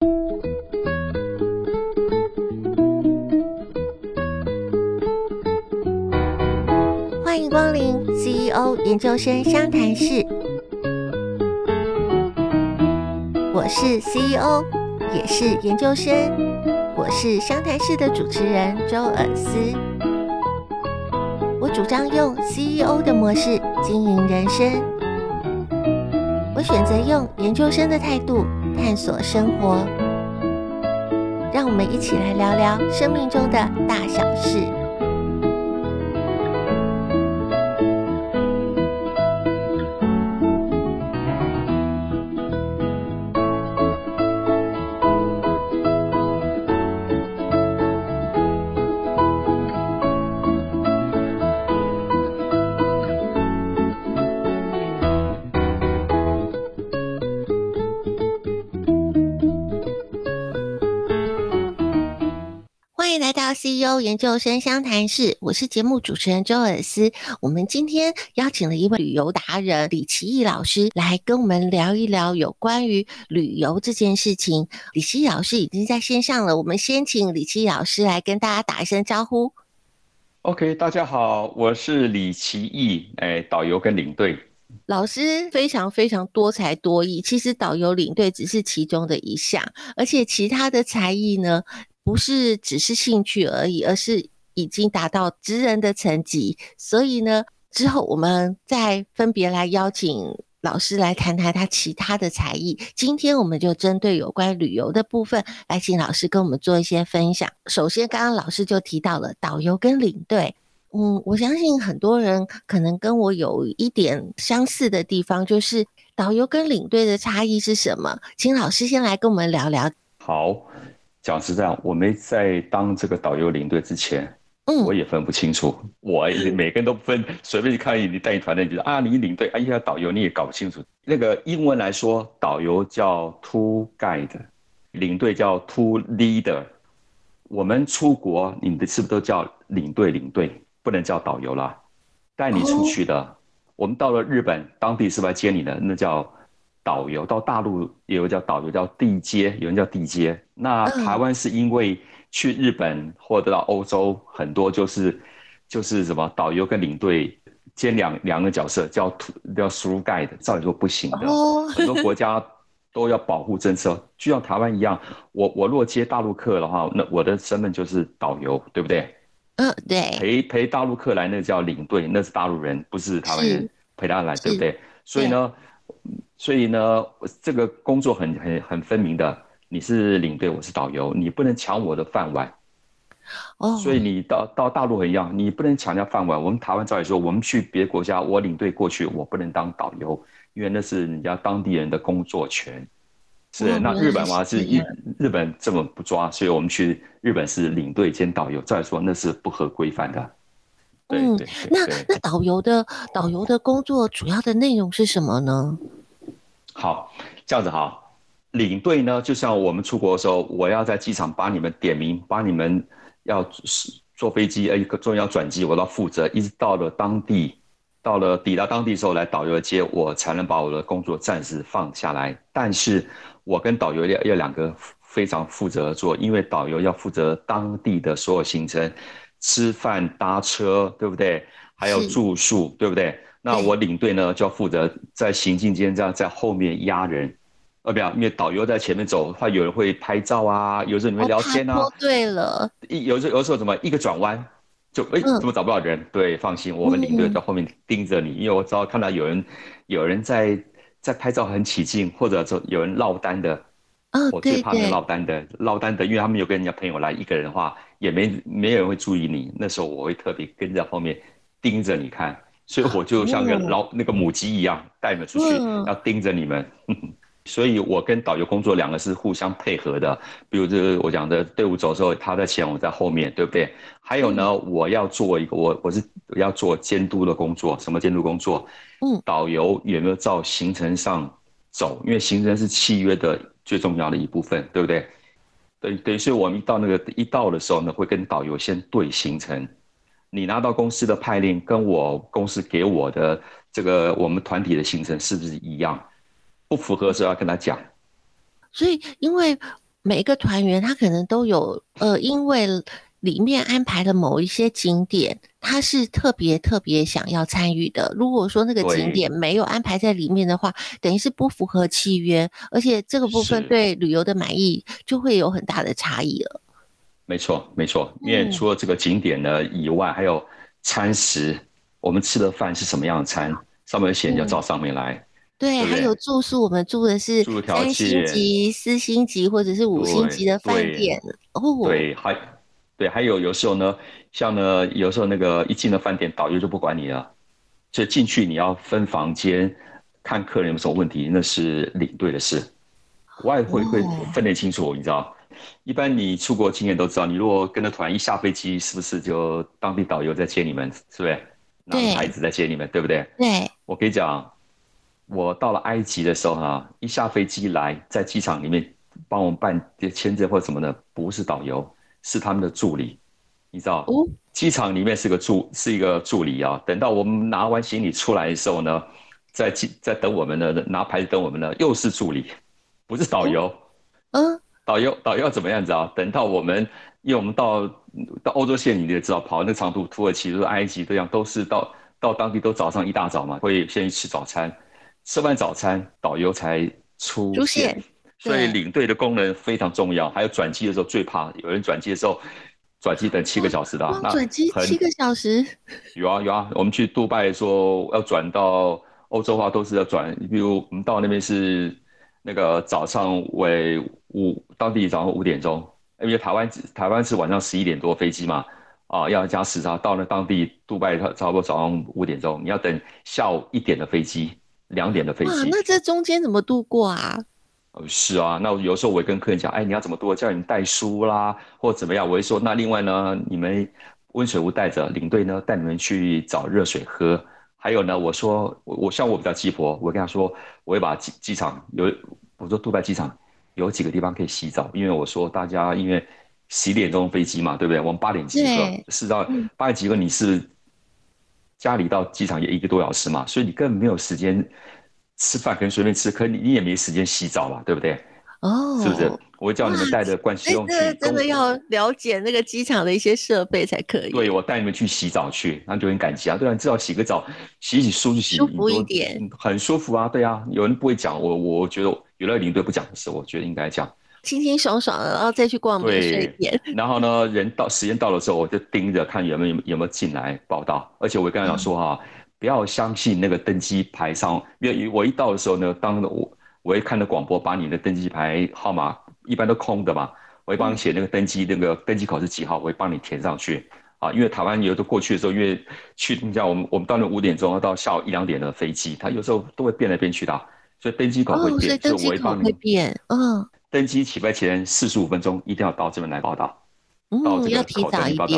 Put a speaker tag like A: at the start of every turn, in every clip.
A: 欢迎光临 CEO 研究生商谈室，我是 CEO，也是研究生，我是商谈室的主持人周尔斯。我主张用 CEO 的模式经营人生，我选择用研究生的态度探索生活。让我们一起来聊聊生命中的大小事。研究生相谈室，我是节目主持人周尔思。我们今天邀请了一位旅游达人李奇义老师来跟我们聊一聊有关于旅游这件事情。李奇义老师已经在线上了，我们先请李奇义老师来跟大家打一声招呼。
B: OK，大家好，我是李奇义，哎，导游跟领队。
A: 老师非常非常多才多艺，其实导游领队只是其中的一项，而且其他的才艺呢？不是只是兴趣而已，而是已经达到职人的层级。所以呢，之后我们再分别来邀请老师来谈谈他其他的才艺。今天我们就针对有关旅游的部分来请老师跟我们做一些分享。首先，刚刚老师就提到了导游跟领队，嗯，我相信很多人可能跟我有一点相似的地方，就是导游跟领队的差异是什么？请老师先来跟我们聊聊。
B: 好。讲实在，我没在当这个导游领队之前，嗯，我也分不清楚。我每个人都分，随便去看你带一团队，你觉得啊，你领队，哎呀，导游你也搞不清楚。那个英文来说，导游叫 tour guide，领队叫 tour leader。我们出国，你的是不是都叫领队？领队不能叫导游啦。带你出去的，哦、我们到了日本，当地是不是来接你的？那叫。导游到大陆也有叫导游，叫地接，有人叫地接。那台湾是因为去日本或者到欧洲，很多就是就是什么导游跟领队兼两两个角色，叫叫 tour guide，照理说不行的。很多国家都要保护政策，就像台湾一样。我我若接大陆客的话，那我的身份就是导游，对不对？
A: 嗯，对。
B: 陪陪大陆客来，那叫领队，那是大陆人，不是台湾人陪他来，对不对？所以呢。所以呢，这个工作很很很分明的，你是领队，我是导游，你不能抢我的饭碗。哦，所以你到到大陆很一样，你不能抢人家饭碗。我们台湾照理说，我们去别的国家，我领队过去，我不能当导游，因为那是人家当地人的工作权。是，那日本嘛是日日本这么不抓，所以我们去日本是领队兼导游，照理说那是不合规范的。
A: 嗯，那那导游的导游的工作主要的内容是什么呢？
B: 好，这样子哈。领队呢，就像我们出国的时候，我要在机场把你们点名，把你们要坐飞机，呃，一个重要转机，我都要负责，一直到了当地，到了抵达当地的时候，来导游接我，才能把我的工作暂时放下来。但是我跟导游要要两个非常负责的做，因为导游要负责当地的所有行程，吃饭、搭车，对不对？还有住宿，对不对？那我领队呢，就要负责在行进间这样在后面压人，呃，不要，因为导游在前面走，怕有人会拍照啊，有时候你会聊天啊。哦，
A: 对了，
B: 有时候有时候怎么一个转弯就哎，怎么找不到人？对，放心，我们领队在后面盯着你，因为我只要看到有人有人在在拍照很起劲，或者说有人落单的，我最怕那落单的落单的，因为他们有跟人家朋友来，一个人的话也没没有人会注意你，那时候我会特别跟在后面盯着你看。所以我就像个老那个母鸡一样带你们出去，要盯着你们。所以我跟导游工作两个是互相配合的。比如这个我讲的队伍走的时候，他在前，我在后面，对不对？还有呢，我要做一个我我是要做监督的工作。什么监督工作？嗯，导游有没有照行程上走？因为行程是契约的最重要的一部分，对不对？对对，所以我们一到那个一到的时候呢，会跟导游先对行程。你拿到公司的派令，跟我公司给我的这个我们团体的行程是不是一样？不符合的时候要跟他讲。
A: 所以，因为每一个团员他可能都有呃，因为里面安排的某一些景点，他是特别特别想要参与的。如果说那个景点没有安排在里面的话，等于是不符合契约，而且这个部分对旅游的满意就会有很大的差异了。
B: 没错，没错，因为除了这个景点呢以外，还有餐食，我们吃的饭是什么样的餐，上面写要照上面来。
A: 对，对，还有住宿，我们住的是三星级、四星级或者是五星级的饭店。哦，
B: 对，还对，还有有时候呢，像呢，有时候那个一进了饭店，导游就不管你了，所以进去你要分房间，看客人有什么问题，那是领队的事。我也会会分得清楚，你知道，一般你出国经验都知道，你如果跟着团一下飞机，是不是就当地导游在接你们，是不是？拿着牌子在接你们，对不对？
A: 对，
B: 我跟你讲。我到了埃及的时候哈，一下飞机来，在机场里面帮我们办签证或者什么的，不是导游，是他们的助理，你知道？哦，机场里面是个助，是一个助理啊。等到我们拿完行李出来的时候呢，在机在等我们的，拿牌子等我们的，又是助理，不是导游。嗯，导游导游要怎么样子啊？等到我们，因为我们到到欧洲线，你也知道，跑那个长途，土耳其、埃及这样，都是到到当地都早上一大早嘛，会先去吃早餐。吃完早餐，导游才出现，所以领队的功能非常重要。还有转机的时候，最怕有人转机的时候，转机等七个小时的。那
A: 转机七个小时？
B: 有啊有啊，我们去杜拜说要转到欧洲的话，都是要转。比如我们到那边是那个早上为五，当地早上五点钟，因为台湾台湾是晚上十一点多飞机嘛，啊，要加时差。到了当地杜拜差不多早上五点钟，你要等下午一点的飞机。两点的飞机，
A: 那这中间怎么度过啊？
B: 哦，是啊，那有时候我会跟客人讲，哎，你要怎么多？叫你们带书啦，或者怎么样？我会说，那另外呢，你们温水壶带着，领队呢带你们去找热水喝。还有呢，我说我我像我比较鸡婆，我跟他说，我会把机机场有，我说杜拜机场有几个地方可以洗澡，因为我说大家因为十点钟飞机嘛，对不对？我们八点集合，是到八点集合，你是。家里到机场也一个多小时嘛，所以你根本没有时间吃饭，可能随便吃，可你你也没时间洗澡吧，对不对？哦，是不是？我会叫你们带着盥洗用具。
A: 真的要了解那个机场的一些设备才可以。
B: 对，我带你们去洗澡去，那就很感激啊。对啊，至少洗个澡，洗洗漱就洗，
A: 舒服一点，
B: 很舒服啊。对啊，有人不会讲，我我觉得有的领队不讲的事，我觉得应该讲。
A: 清清爽爽的，然后再去逛免税店。
B: 然后呢，人到时间到了之后，我就盯着看有没有有没有进来报道。而且我刚才讲说哈、嗯，不要相信那个登机牌上，因为我一到的时候呢，当我我一看到广播，把你的登机牌号码一般都空的嘛，我会帮你写那个登机、嗯、那个登机口是几号，我会帮你填上去啊。因为台湾有的过去的时候，因为去你像我们我们到那五点钟到下午一两点的飞机，它有时候都会变来变去的，所以登机口会变，哦、所以登机口
A: 会变，嗯。
B: 登机起飞前四十五分钟一定要到这边来报到，
A: 嗯、到这个口登机报到。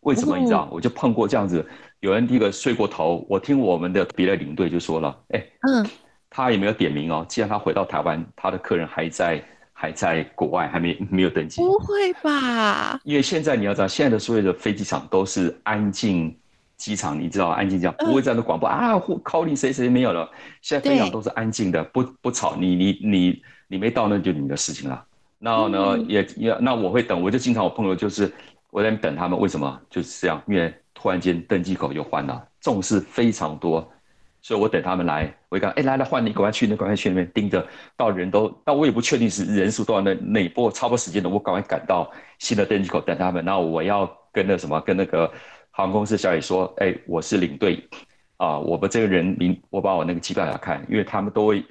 B: 为什么你知道？我就碰过这样子，有人第一个睡过头。我听我们的别的领队就说了，哎，嗯，他也没有点名哦。既然他回到台湾，他的客人还在还在国外，还没没有登机。
A: 不会吧？
B: 因为现在你要知道，现在的所有的飞机场都是安静机场，你知道安静机场，不会这样的广播、嗯、啊，calling 谁谁没有了。现在飞机场都是安静的，不不吵。你你你。你没到，那就你的事情了。然后呢，嗯、也也那我会等，我就经常我朋友就是我在等他们。为什么？就是这样，因为突然间登机口又换了，重视非常多，所以我等他们来。我一看，哎，来来换你，赶快去那，赶快去那边盯着，到人都，那我也不确定是人数多少，那那波差不多时间的，我赶快赶到新的登机口等他们。然后我要跟那什么，跟那个航空公司小姐说，哎，我是领队啊，我们这个人名，我把我那个机票给他看，因为他们都会。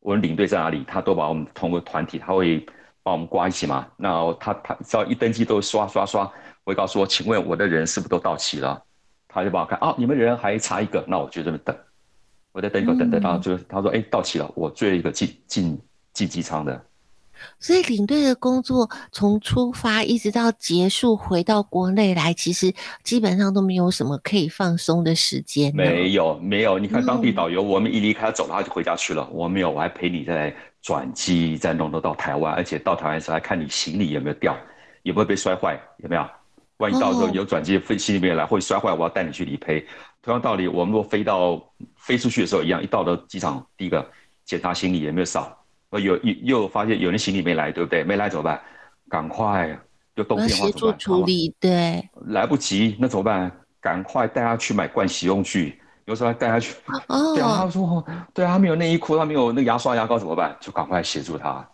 B: 我们领队在哪里？他都把我们同个团体，他会把我们挂一起嘛。那他他只要一登机都刷刷刷，会告诉我，请问我的人是不是都到齐了？他就帮我看啊，你们人还差一个，那我就这么等，我在等一个等等，然后就他说哎到齐了，我最后一个进进进机舱的。
A: 所以领队的工作从出发一直到结束回到国内来，其实基本上都没有什么可以放松的时间。
B: 没有，没有。你看当地导游，我们一离开他走了，他就回家去了。我没有，我还陪你在转机，再弄到到台湾，而且到台湾的时候还看你行李有没有掉，有没有被摔坏，有没有？万一到时候有转机飞行李没有来，会摔坏，我要带你去理赔。同样道理，我们若飞到飞出去的时候一样，一到了机场，第一个检查行李有没有少。有又又发现有人行李没来，对不对？没来怎么办？赶快就动电话
A: 协助处理，对，
B: 来不及那怎么办？赶快带他去买盥洗用具，有时候还带他去。哦，对啊，他说，对啊，他没有内衣裤，他没有那个牙刷牙膏怎么办？就赶快协助他。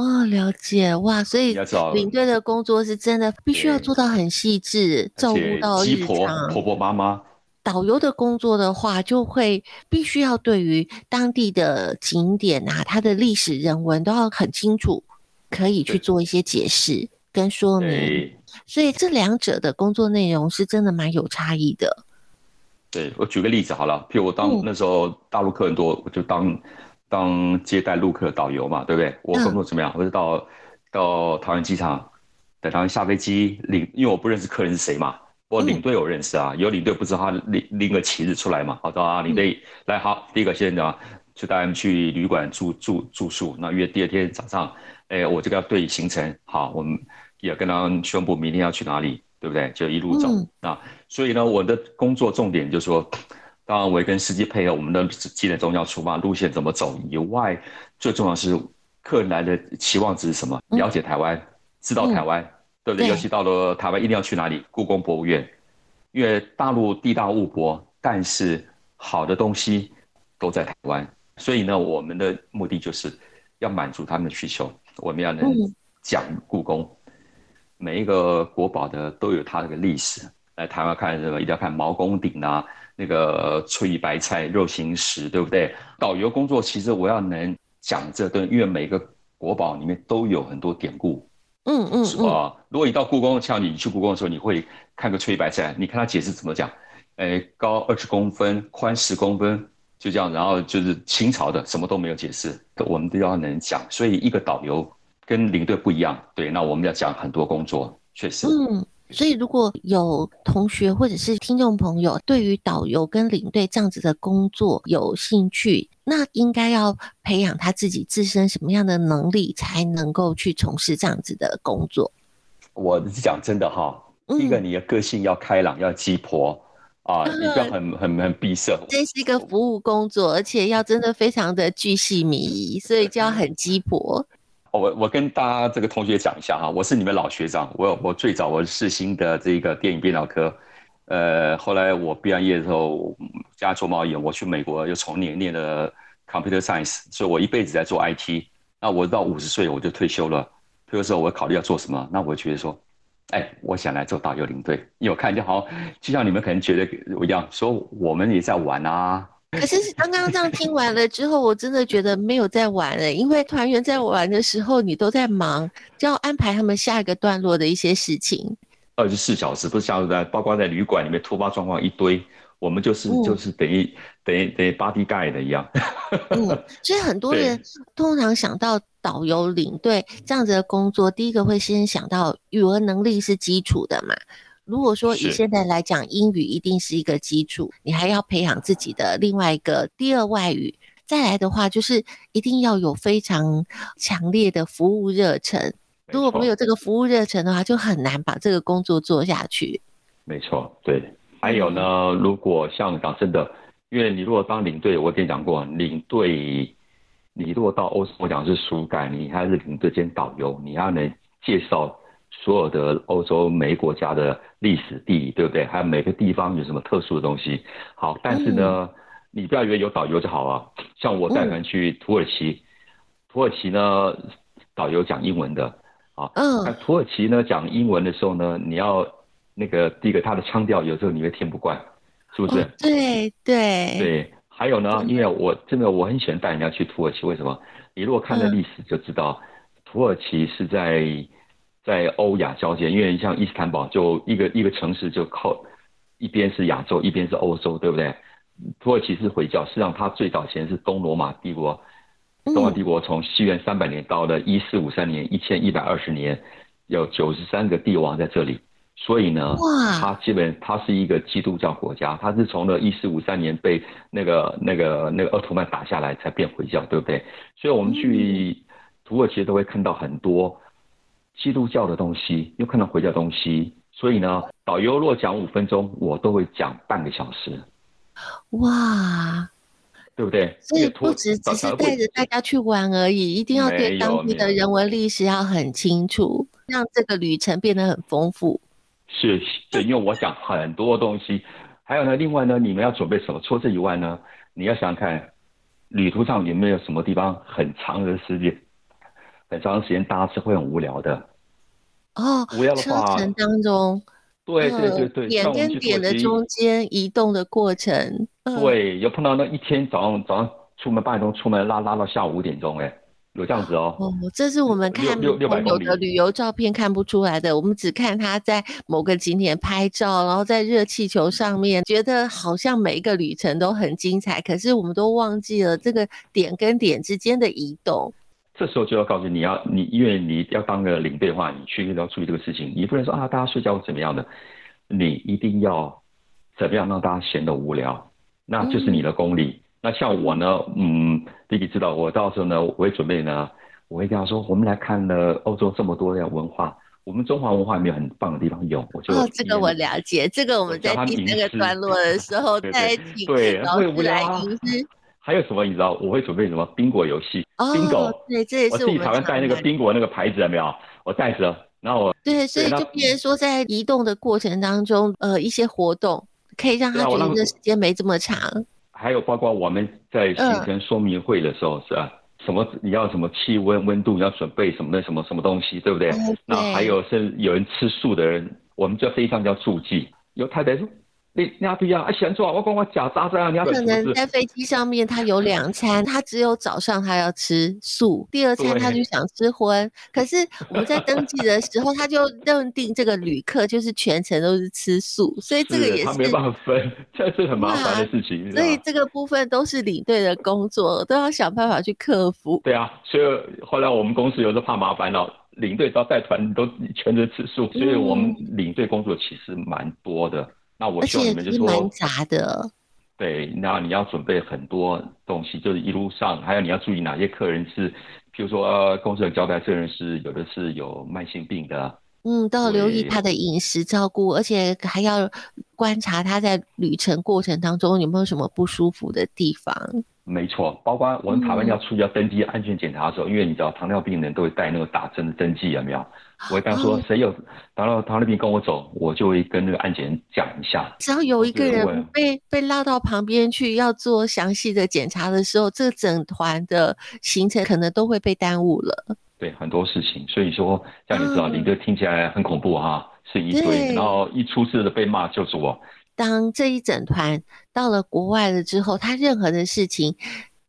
A: 哦，了解哇，所以领队的工作是真的必须要做到很细致，照顾到日常。
B: 婆婆妈妈。
A: 导游的工作的话，就会必须要对于当地的景点啊，它的历史人文都要很清楚，可以去做一些解释跟说明。所以这两者的工作内容是真的蛮有差异的。
B: 对，我举个例子好了，譬如我当那时候大陆客人多，我就当当接待陆客导游嘛，对不对？我工作怎么样？我就到到桃园机场等他们下飞机领，因为我不认识客人是谁嘛。我领队我认识啊，有领队不知道他拎拎个旗子出来嘛？好的啊，领队来好，第一个先讲，就带他们去旅馆住住住宿。那约第二天早上，哎，我这个要对行程，好，我们也跟他们宣布明天要去哪里，对不对？就一路走啊。所以呢，我的工作重点就是说，当然我也跟司机配合，我们的几点钟要出发，路线怎么走以外，最重要是客人来的期望值是什么？了解台湾，知道台湾。对不对？尤其到了台湾，一定要去哪里？故宫博物院，因为大陆地大物博，但是好的东西都在台湾，所以呢，我们的目的就是要满足他们的需求。我们要能讲故宫，每一个国宝的都有它的个历史。来台湾看什么？一定要看毛公鼎啊，那个翠玉白菜肉形石，对不对？导游工作其实我要能讲这段，因为每个国宝里面都有很多典故。
A: 嗯嗯，是、嗯、吧？
B: 如果你到故宫，像你去故宫的时候，你会看个翠玉白菜，你看他解释怎么讲？哎，高二十公分，宽十公分，就这样。然后就是清朝的，什么都没有解释，我们都要能讲。所以一个导游跟领队不一样，对。那我们要讲很多工作，确实。嗯。
A: 所以，如果有同学或者是听众朋友对于导游跟领队这样子的工作有兴趣，那应该要培养他自己自身什么样的能力，才能够去从事这样子的工作？
B: 我是讲真的哈，第一个你的个性要开朗，要鸡婆啊，你不要很很很闭塞。
A: 这是一个服务工作，而且要真的非常的巨细靡遗，所以就要很鸡婆。
B: 我我跟大家这个同学讲一下哈，我是你们老学长，我我最早我是世新的这个电影编导科，呃，后来我毕完业的时候，家做贸易，我去美国又重念念了 computer science，所以我一辈子在做 IT。那我到五十岁我就退休了，退休之后我考虑要做什么？那我觉得说，哎，我想来做导游领队，因为我看见好像，就像你们可能觉得我一样，说我们也在玩啊。
A: 可是刚刚这样听完了之后，我真的觉得没有在玩了，因为团员在玩的时候，你都在忙，就要安排他们下一个段落的一些事情。
B: 二十四小时不是像在，包括在旅馆里面突发状况一堆，我们就是、嗯、就是等于等于等于 bodyguard 的一样。
A: 嗯，所以很多人通常想到导游领队这样子的工作，第一个会先想到语文能力是基础的嘛。如果说以现在来讲，英语一定是一个基础，你还要培养自己的另外一个第二外语。再来的话，就是一定要有非常强烈的服务热忱。如果没有这个服务热忱的话，就很难把这个工作做下去。
B: 没错，对。还有呢，如果像讲真的，因为你如果当领队，我跟你讲过，领队，你如果到欧洲，我讲是属感，你还是领队兼导游，你要能介绍。所有的欧洲每个国家的历史地理，对不对？还有每个地方有什么特殊的东西。好，但是呢，嗯、你不要以为有导游就好啊。像我带团去土耳其，嗯、土耳其呢，导游讲英文的啊。嗯。那土耳其呢，讲英文的时候呢，你要那个第一个他的腔调，有时候你会听不惯，是不是？哦、
A: 对对。
B: 对，还有呢，因为我真的我很喜欢带人家去土耳其，为什么？你如果看了历史就知道，嗯、土耳其是在。在欧亚交界，因为像伊斯坦堡就一个一个城市就靠一边是亚洲，一边是欧洲，对不对？土耳其是回教，实际上它最早前是东罗马帝国，东罗马帝国从西元三百年到了一四五三年，一千一百二十年，有九十三个帝王在这里，所以呢，它基本它是一个基督教国家，它是从了一四五三年被那个那个那个奥斯曼打下来才变回教，对不对？所以我们去土耳其都会看到很多。基督教的东西，又看到回教东西，所以呢，导游若讲五分钟，我都会讲半个小时。
A: 哇，
B: 对不对？
A: 所以不只只是带着大家去玩而已，一定要对当地的人文历史要很清楚，让这个旅程变得很丰富。
B: 是，对，因为我讲很多东西，还有呢，另外呢，你们要准备什么？除了这以外呢，你要想想看，旅途上有没有什么地方很长的时间，很长的时间大家是会很无聊的。
A: 哦，无聊的话，车程当中，
B: 对对对对，
A: 点跟点的中间移动的过程，
B: 对，有碰到那一天早上早上出门八点钟出门拉拉到下午五点钟，哎。有这样子哦，哦，
A: 这是我们看朋友的旅游照片看不出来的，我们只看他在某个景点拍照，然后在热气球上面，觉得好像每一个旅程都很精彩，可是我们都忘记了这个点跟点之间的移动。
B: 这时候就要告诉你要你，因为你要当个领队的话，你去要注意这个事情，你不能说啊，大家睡觉怎么样的，你一定要怎么样让大家闲得无聊，那就是你的功力。嗯那像我呢，嗯，弟弟知道，我到时候呢，我会准备呢，我会跟他说，我们来看了欧洲这么多的文化，我们中华文化有没有很棒的地方？有，我就
A: 哦，这个我了解，这个我们在听那个段落的时候 再请老师来吟诗。
B: 还有什么你知道？我会准备什么宾果游戏？
A: 哦，宾果，对，这也是我
B: 自己台湾带那个宾果那个牌子有没有？我带着，然后我
A: 对，所以就变成说，在移动的过程当中，呃，一些活动可以让他觉得时间没这么长。
B: 还有包括我们在行程说明会的时候，是吧？什么你要什么气温温度，你要准备什么的什么什么东西，对不对？那还有是有人吃素的人，我们这飞机上叫助记，有太太说。你你要不要啊？嫌错我讲我假扎这样，你要
A: 可能在飞机上面，他有两餐，他只有早上他要吃素，第二餐他就想吃荤。可是我们在登记的时候，他就认定这个旅客就是全程都是吃素，所以这个也是，是他
B: 没办法分，这是很麻烦的事情。
A: 所以这个部分都是领队的工作，都要想办法去克服。
B: 对啊，所以后来我们公司有时候怕麻烦了，领队只要带团都全程吃素，所以我们领队工作其实蛮多的。那我希望你们就说，
A: 蛮杂的。
B: 对，那你要准备很多东西，就是一路上，还有你要注意哪些客人是，譬如说，呃，公司有交代，这人是有的是有慢性病的。
A: 嗯，都要留意他的饮食照顾，而且还要观察他在旅程过程当中有没有什么不舒服的地方。
B: 没错，包括我们台湾要出去要登记安全检查的时候，嗯、因为你知道糖尿病人都会带那个打针的登记，有没有？我会跟他说谁有糖尿糖尿病跟我走，我就会跟那个安检讲一下。
A: 只要有一个人被被拉到旁边去要做详细的检查的时候，这整团的行程可能都会被耽误了。
B: 对，很多事情，所以说像你知道，你这听起来很恐怖哈，是一堆，然后一出事的被骂就是我。
A: 当这一整团到了国外了之后，他任何的事情，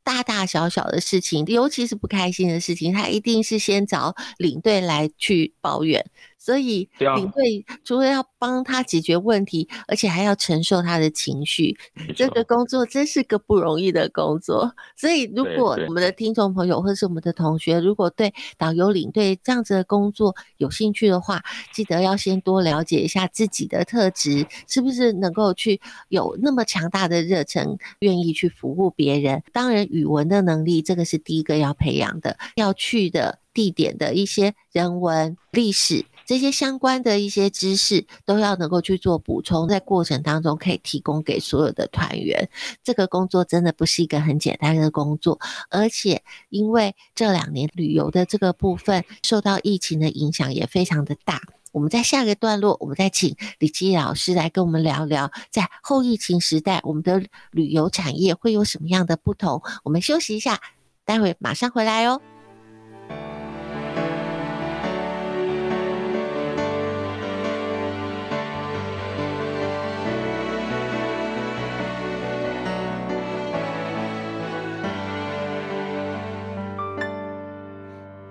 A: 大大小小的事情，尤其是不开心的事情，他一定是先找领队来去抱怨。所以领队除了要帮他解决问题，而且还要承受他的情绪，这个工作真是个不容易的工作。所以，如果我们的听众朋友或是我们的同学，如果对导游领队这样子的工作有兴趣的话，记得要先多了解一下自己的特质，是不是能够去有那么强大的热忱，愿意去服务别人。当然，语文的能力这个是第一个要培养的，要去的地点的一些人文历史。这些相关的一些知识都要能够去做补充，在过程当中可以提供给所有的团员。这个工作真的不是一个很简单的工作，而且因为这两年旅游的这个部分受到疫情的影响也非常的大。我们在下个段落，我们再请李吉老师来跟我们聊聊，在后疫情时代，我们的旅游产业会有什么样的不同。我们休息一下，待会马上回来哦。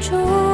C: 说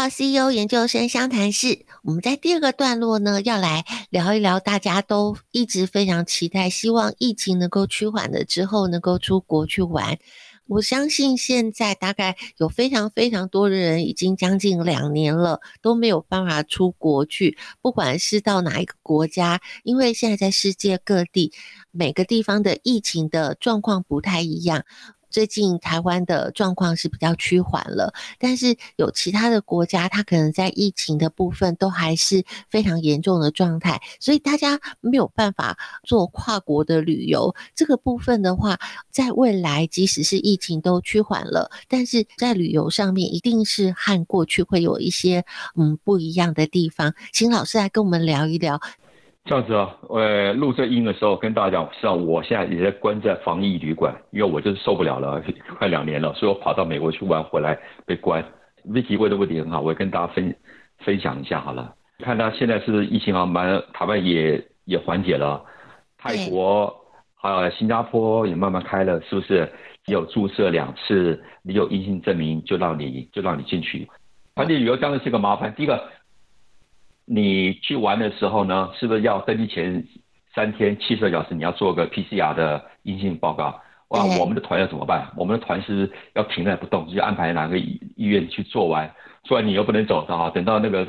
A: 到 CEO 研究生相谈室。我们在第二个段落呢，要来聊一聊大家都一直非常期待，希望疫情能够趋缓了之后，能够出国去玩。我相信现在大概有非常非常多的人，已经将近两年了，都没有办法出国去，不管是到哪一个国家，因为现在在世界各地，每个地方的疫情的状况不太一样。最近台湾的状况是比较趋缓了，但是有其他的国家，它可能在疫情的部分都还是非常严重的状态，所以大家没有办法做跨国的旅游。这个部分的话，在未来即使是疫情都趋缓了，但是在旅游上面一定是和过去会有一些嗯不一样的地方。请老师来跟我们聊一聊。
B: 这样子啊，呃，录这音的时候跟大家讲，实际上我现在也在关在防疫旅馆，因为我就是受不了了，快两年了，所以我跑到美国去玩回来被关。Vicky 问的问题很好，我也跟大家分分享一下好了。看他现在是疫情啊蛮，台湾也也缓解了，泰国还有新加坡也慢慢开了，是不是？你有注射两次，你有阴性证明就让你就让你进去。团体旅游当然是个麻烦，第一个。你去玩的时候呢，是不是要登机前三天七十二小时你要做个 PCR 的阴性报告？哇，我们的团要怎么办？我们的团是要停在不动，就安排哪个医医院去做完，做完你又不能走的，等到那个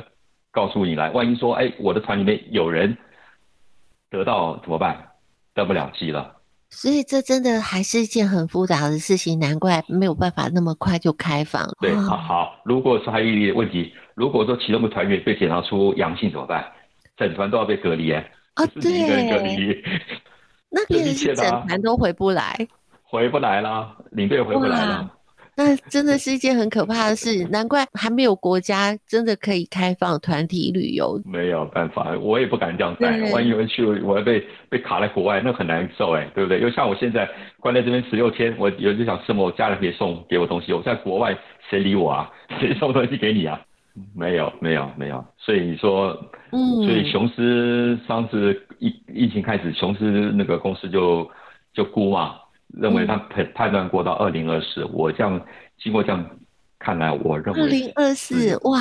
B: 告诉你来，万一说，哎，我的团里面有人得到怎么办？登不了机了。
A: 所以这真的还是一件很复杂的事情，难怪没有办法那么快就开放。
B: 对，好好，如果说还有一个问题，如果说其中的团员被检查出阳性怎么办？整团都要被隔离哎。
A: 啊，
B: 对。隔离。
A: 那变成是整团都回不来。
B: 回不来啦，领队回不来了。
A: 那真的是一件很可怕的事，难怪还没有国家真的可以开放团体旅游。
B: 没有办法，我也不敢这样带，万一有人去，我要被被卡在国外，那很难受哎，对不对？因为像我现在关在这边十六天，我有就想什么，我家人可以送给我东西，我在国外谁理我啊？谁送东西给你啊？没有，没有，没有。所以你说，嗯，所以雄狮上次疫疫情开始，雄狮那个公司就就估嘛。认为他判判断过到二零二四，我这样经过这样看来，我认为
A: 二零二四哇，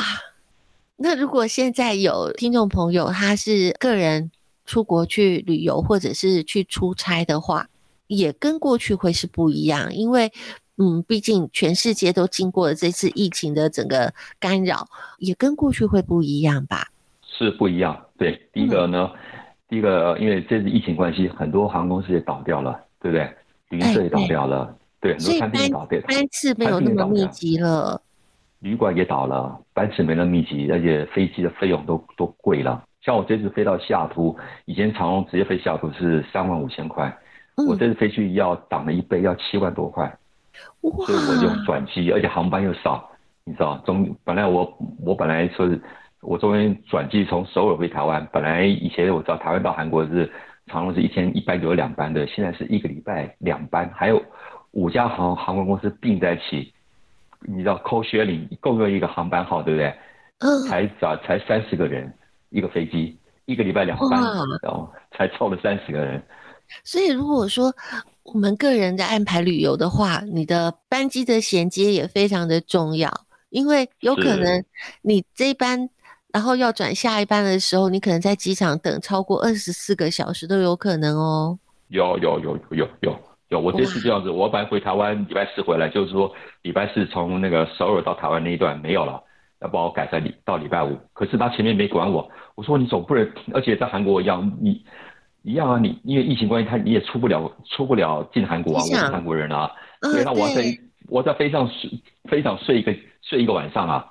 A: 那如果现在有听众朋友他是个人出国去旅游或者是去出差的话，也跟过去会是不一样，因为嗯，毕竟全世界都经过了这次疫情的整个干扰，也跟过去会不一样吧？
B: 是不一样，对，第一个呢，嗯、第一个因为这次疫情关系，很多航空公司也倒掉了，对不对？旅社也倒掉了，哎、对，很多餐厅也倒掉了，
A: 班次没有那么密集了，
B: 旅馆也倒了，班次没那么密集，而且飞机的费用都都贵了。像我这次飞到西雅图，以前长荣直接飞西雅图是三万五千块，嗯、我这次飞去要涨了一倍，要七万多块，
A: 哇
B: 所以我就转机，而且航班又少，你知道，中本来我我本来说是，我中间转机从首尔回台湾，本来以前我知道台湾到韩国是。长荣是一天一班有两班的，现在是一个礼拜两班，还有五家航航空公司并在一起，你知道 co-sharing 共用一个航班号，对不对？嗯。才找才三十个人一个飞机，一个礼拜两班，然后才凑了三十个人。
A: 所以如果说我们个人在安排旅游的话，你的班机的衔接也非常的重要，因为有可能你这一班。然后要转下一班的时候，你可能在机场等超过二十四个小时都有可能哦。
B: 有有有有有有，我这次这样子，我本来回台湾礼拜四回来，就是说礼拜四从那个首尔到台湾那一段没有了，要帮我改在礼到礼拜五。可是他前面没管我，我说你总不能，而且在韩国一样，你一样啊，你因为疫情关系，他你也出不了出不了进韩国啊，我是韩国人啊，所以那我在我在飞机上睡飞机上睡一个睡一个晚上啊。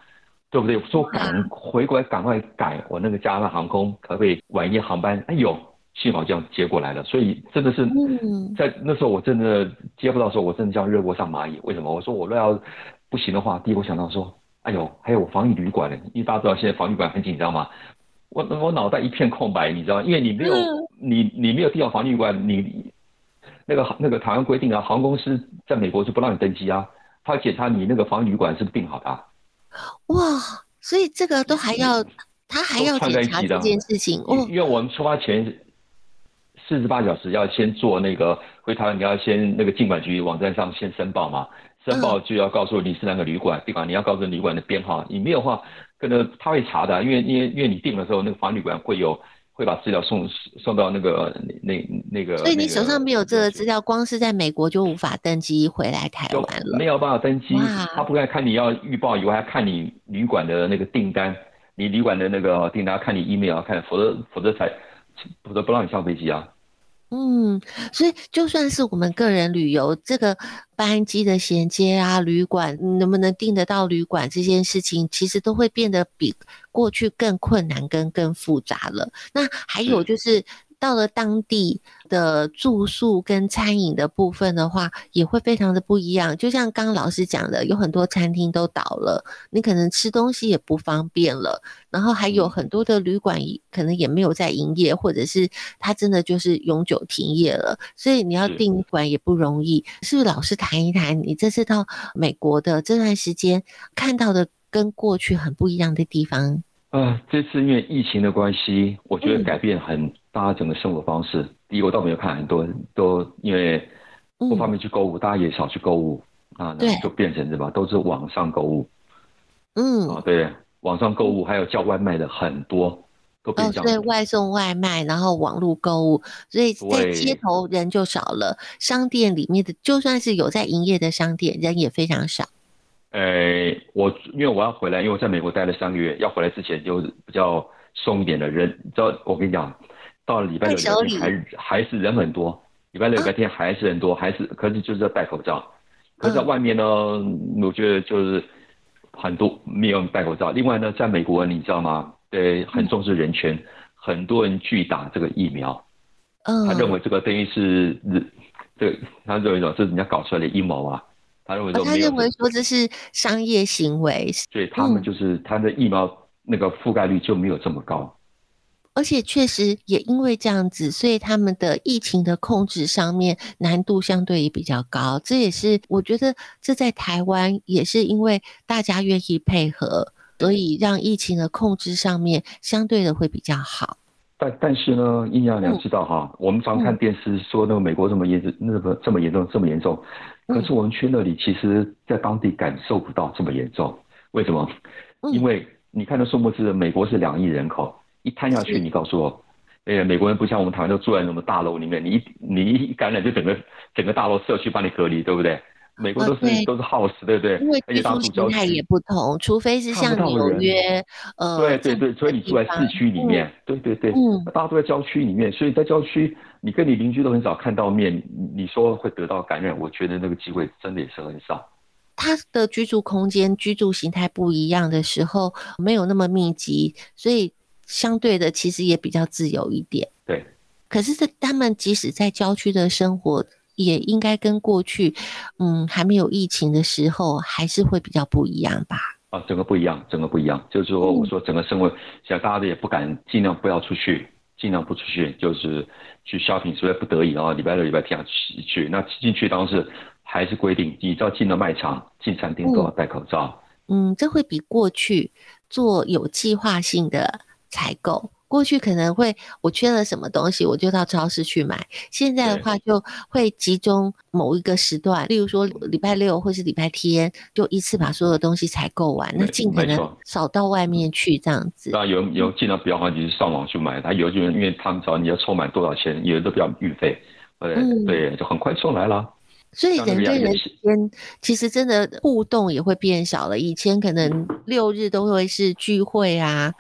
B: 对不对？说赶回过来，赶快改我那个加拿大航空可不可以晚一夜航班？哎呦，幸好这样接过来了。所以真的是，在那时候我真的接不到的时候，我真的像热锅上蚂蚁。为什么？我说我若要不行的话，第一我想到说，哎呦，还有我防疫旅馆呢，因为大家知道现在防疫旅馆很紧张嘛。我我脑袋一片空白，你知道，因为你没有你你没有订好防疫旅馆，你那个那个台湾规定啊，航空公司在美国是不让你登机啊，他检查你那个防疫旅馆是不是订好的啊。
A: 哇，所以这个都还要，他还要检查这件事情哦。
B: 因为我们出发前四十八小时要先做那个回台湾，你要先那个进管局网站上先申报嘛，申报就要告诉你是哪个旅馆，对吧？你要告诉旅馆的编号，你没有话，可能他会查的，因为因为因为你订的时候，那个房旅馆会有。会把资料送送到那个那那个，所
A: 以你手上没有这个资料，光是在美国就无法登机回来台湾了，
B: 没有办法登机。他不但看你要预报以外，还看你旅馆的那个订单，你旅馆的那个订单，看你 email，看，否则否则才否则不让你上飞机啊。
A: 嗯，所以就算是我们个人旅游，这个班机的衔接啊，旅馆能不能订得到旅馆这件事情，其实都会变得比过去更困难跟更复杂了。那还有就是。到了当地的住宿跟餐饮的部分的话，也会非常的不一样。就像刚刚老师讲的，有很多餐厅都倒了，你可能吃东西也不方便了。然后还有很多的旅馆可能也没有在营业，或者是它真的就是永久停业了。所以你要订馆也不容易。是不是老师谈一谈你这次到美国的这段时间看到的跟过去很不一样的地方？
B: 呃，这次因为疫情的关系，我觉得改变很大家，整个生活方式。嗯、第一，我倒没有看很多都因为不方便去购物，嗯、大家也少去购物啊，那就变成什么，都是网上购物。嗯，啊，对，网上购物还有叫外卖的很多，都变这样。
A: 哦，所以外送外卖，然后网络购物，所以在街头人就少了，商店里面的就算是有在营业的商店，人也非常少。
B: 呃，我因为我要回来，因为我在美国待了三个月，要回来之前就比较松一点的人，你知道我跟你讲，到了礼拜六礼拜天还还是人很多，礼拜六礼拜天还是人多，还是可是就是要戴口罩。可是在外面呢，我觉得就是很多没有戴口罩。另外呢，在美国你知道吗？对，很重视人权，很多人拒打这个疫苗。嗯，他认为这个等于是，这他认为说这是人家搞出来的阴谋啊。他认为说，他认为
A: 说这是商业行为，
B: 所以他们就是他的疫苗那个覆盖率就没有这么高。
A: 而且确实也因为这样子，所以他们的疫情的控制上面难度相对也比较高。这也是我觉得这在台湾也是因为大家愿意配合，所以让疫情的控制上面相对的会比较好。
B: 但但是呢，印象你要知道哈，嗯、我们常看电视说那个美国这么严重，那个这么严重，这么严重。可是我们去那里，其实在当地感受不到这么严重。为什么？因为你看的数目是美国是两亿人口，一摊下去，你告诉我，哎，美国人不像我们台湾都住在那么大楼里面，你一你一感染就整个整个大楼社区把你隔离，对不对？美国都是、都是 house，对不对？
A: 因为居住形态也不同，除非是像纽约，呃，
B: 对对对，所以你住在市区里面，嗯、对对对，嗯，大家都在郊区里面，所以在郊区，你跟你邻居都很少看到面，你说会得到感染，我觉得那个机会真的也是很少。
A: 他的居住空间、居住形态不一样的时候，没有那么密集，所以相对的其实也比较自由一点。
B: 对，
A: 可是这他们即使在郊区的生活。也应该跟过去，嗯，还没有疫情的时候，还是会比较不一样吧？
B: 啊，整个不一样，整个不一样。就是说，我说整个生活，现在大家也不敢，尽量不要出去，尽量不出去，就是去 shopping，除非不得已啊，礼拜六、礼拜天要去去。那进去当时还是规定，你只要进了卖场、进餐厅都要戴口罩。
A: 嗯，这会比过去做有计划性的采购。过去可能会我缺了什么东西，我就到超市去买。现在的话就会集中某一个时段，例如说礼拜六或是礼拜天，就一次把所有的东西采购完，那尽可能少到外面去这样子。
B: 那有有尽量不要话就是上网去买，他有些人因为他们知道你要凑满多少钱，有的都比较运费，对、嗯、对，就很快送来了。
A: 所以人跟人之间其实真的互动也会变少了。以前可能六日都会是聚会啊。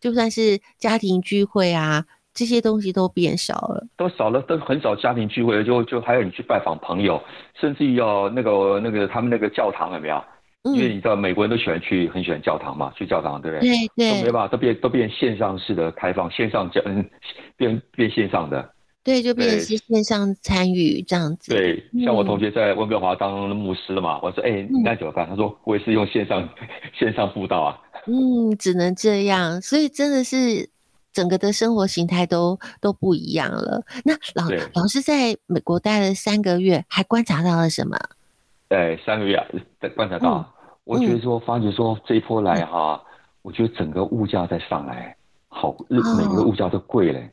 A: 就算是家庭聚会啊，这些东西都变少了，
B: 都少了，都很少家庭聚会，就就还有你去拜访朋友，甚至于要那个那个他们那个教堂有没有？嗯、因为你知道美国人都喜欢去，很喜欢教堂嘛，去教堂对不对？
A: 对对，
B: 都没办法，都变都变线上式的开放，线上教嗯，变变线上的，
A: 对，就变成是线上参与这样子。
B: 对，像我同学在温哥华当牧师了嘛，我说哎，你那怎么办？他说我也是用线上 线上布道啊。
A: 嗯，只能这样，所以真的是整个的生活形态都都不一样了。那老老师在美国待了三个月，还观察到了什么？
B: 对，三个月啊观察到，嗯、我觉得说，发觉说这一波来哈，嗯、我觉得整个物价在上来，好，日每个物价都贵嘞。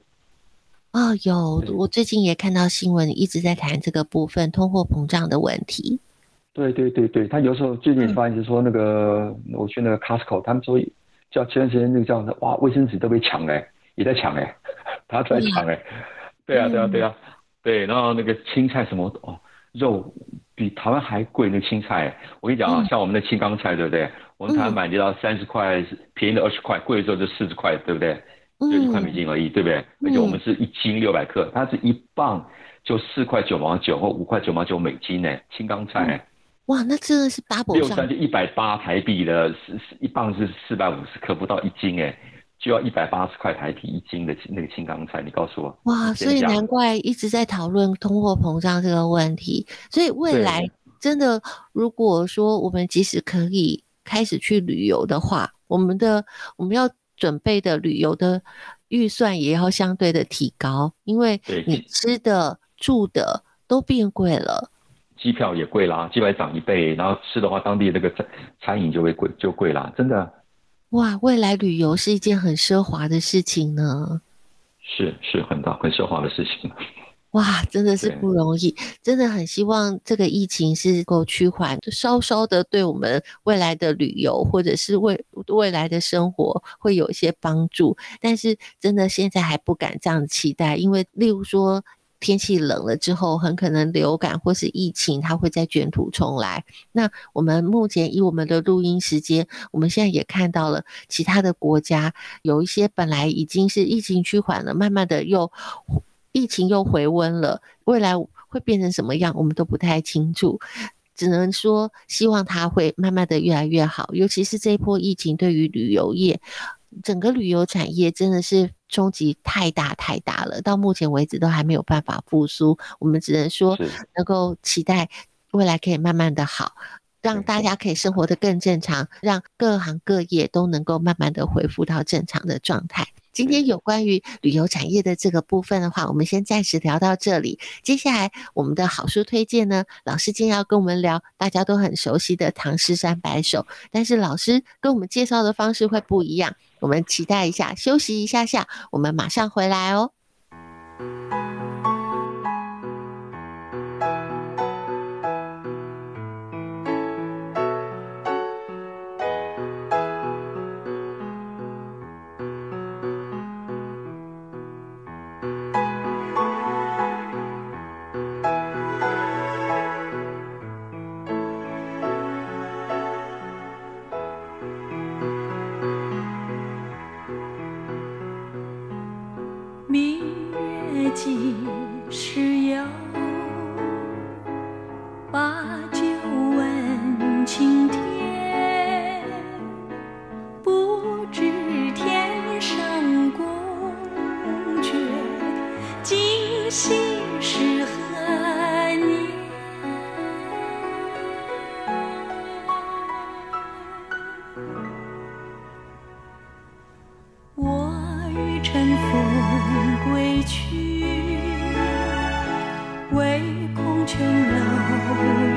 A: 哦，有，我最近也看到新闻一直在谈这个部分，通货膨胀的问题。
B: 对对对对，他有时候最近发现就是说那个，嗯、我去那个 Costco，他们说叫前段时间那个叫哇，卫生纸都被抢嘞，也在抢哎，他在抢哎，对啊对啊对啊，对，然后那个青菜什么哦，肉比台湾还贵，那个青菜，我跟你讲啊，嗯、像我们的青冈菜对不对？我们台湾买得到三十块，便宜的二十块，贵的时候就四十块，对不对？就一块美金而已，对不对？而且我们是一斤六百克，它是一磅就四块九毛九或五块九毛九美金呢，青冈菜。嗯
A: 哇，那真的是 double
B: 六三就一百八台币的，一磅是四百五十克，不到一斤哎，就要一百八十块台币一斤的那个青冈菜，你告诉我。
A: 哇，所以难怪一直在讨论通货膨胀这个问题。所以未来真的，如果说我们即使可以开始去旅游的话，我们的我们要准备的旅游的预算也要相对的提高，因为你吃的住的都变贵了。
B: 机票也贵啦，机票涨一倍，然后吃的话，当地那个餐餐饮就会贵，就贵啦，真的。
A: 哇，未来旅游是一件很奢华的事情呢。
B: 是是很大很奢华的事情。
C: 哇，真的是不容易，真的很希望这个疫情是够趋缓，就稍稍的对我们未来的旅游或者是未未来的生活会有一些帮助。但是真的现在还不敢这样期待，因为例如说天气冷了之后，很可能流感或是疫情它会再卷土重来。那我们目前以我们的录音时间，我们现在也看到了其他的国家有一些本来已经是疫情趋缓了，慢慢的又。疫情又回温了，未来会变成什么样，我们都不太清楚。只能说希望它会慢慢的越来越好。尤其是这一波疫情，对于旅游业，整个旅游产业真的是冲击太大太大了。到目前为止都还没有办法复苏，我们只能说能够期待未来可以慢慢的好，让大家可以生活得更正常，让各行各业都能够慢慢的恢复到正常的状态。今天有关于旅游产业的这个部分的话，我们先暂时聊到这里。接下来我们的好书推荐呢，老师今天要跟我们聊大家都很熟悉的《唐诗三百首》，但是老师跟我们介绍的方式会不一样，我们期待一下，休息一下下，我们马上回来哦。
D: 乘风归去唯
E: 恐琼楼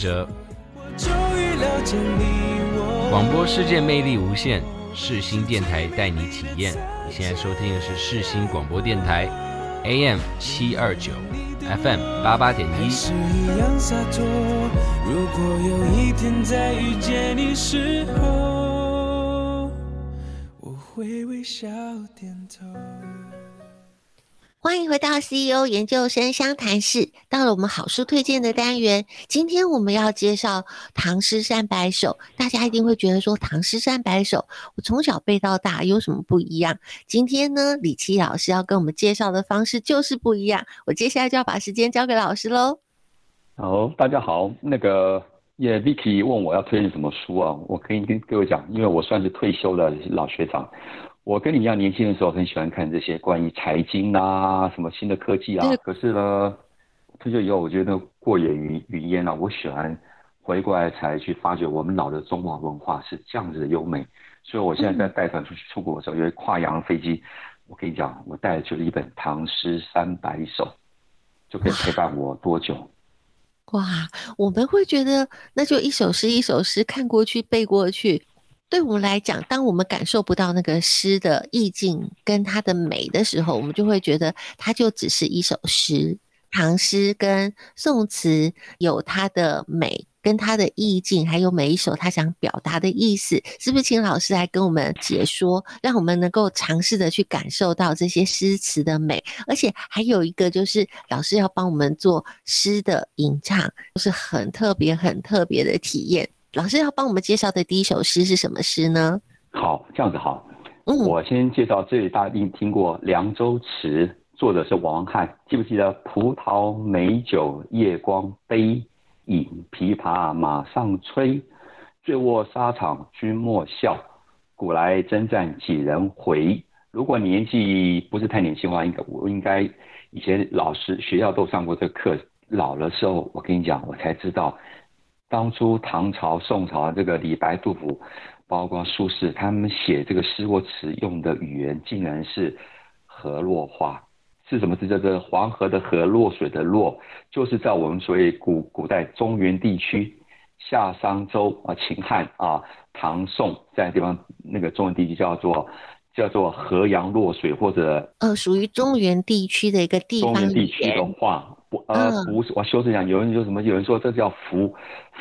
E: 周兴哲。
D: 我终于了解你我。
E: 广播世界魅力无限，世新电台带你体验。你现在收听的是世新广播电台，AM 七二九，FM 八八点一。
A: 欢迎回到 CEO 研究生相谈室，到了我们好书推荐的单元。今天我们要介绍《唐诗三百首》，大家一定会觉得说，《唐诗三百首》我从小背到大，有什么不一样？今天呢，李琦老师要跟我们介绍的方式就是不一样。我接下来就要把时间交给老师喽。
B: 好，大家好，那个也 Vicky 问我要推荐什么书啊？我可以跟各位讲，因为我算是退休的老学长。我跟你一样，年轻的时候很喜欢看这些关于财经啊、什么新的科技啊。可是呢，退休以后，我觉得过眼云云烟了。我喜欢回过来才去发掘我们老的中华文化是这样子的优美。所以我现在在带团出去出国的时候，因为跨洋飞机，我跟你讲，我带的就是一本《唐诗三百首》，就可以陪伴我多久？
A: 哇，我们会觉得那就一首诗一首诗看过去背过去。对我们来讲，当我们感受不到那个诗的意境跟它的美的时候，我们就会觉得它就只是一首诗。唐诗跟宋词有它的美，跟它的意境，还有每一首他想表达的意思，是不是？请老师来跟我们解说，让我们能够尝试的去感受到这些诗词的美。而且还有一个就是，老师要帮我们做诗的吟唱，就是很特别、很特别的体验。老师要帮我们介绍的第一首诗是什么诗呢？
B: 好，这样子好。嗯，我先介绍，这里大家一定听过《凉州词》，作者是王翰。记不记得“葡萄美酒夜光杯，饮琵琶马上催。醉卧沙场君莫笑，古来征战几人回。”如果年纪不是太年轻的话，应该我应该以前老师学校都上过这个课。老了时候，我跟你讲，我才知道。当初唐朝、宋朝这个李白、杜甫，包括苏轼，他们写这个诗或词用的语言，竟然是河洛话。是什么字？叫做黄河的河，洛水的洛，就是在我们所谓古古代中原地区，夏商周啊、秦汉啊、唐宋这样地方，那个中原地区叫做叫做河阳洛水，或者
A: 呃，属于中原地区的一个地方。
B: 中原地区的话。不呃不是，我修正一下，有人说什么？有人说这叫福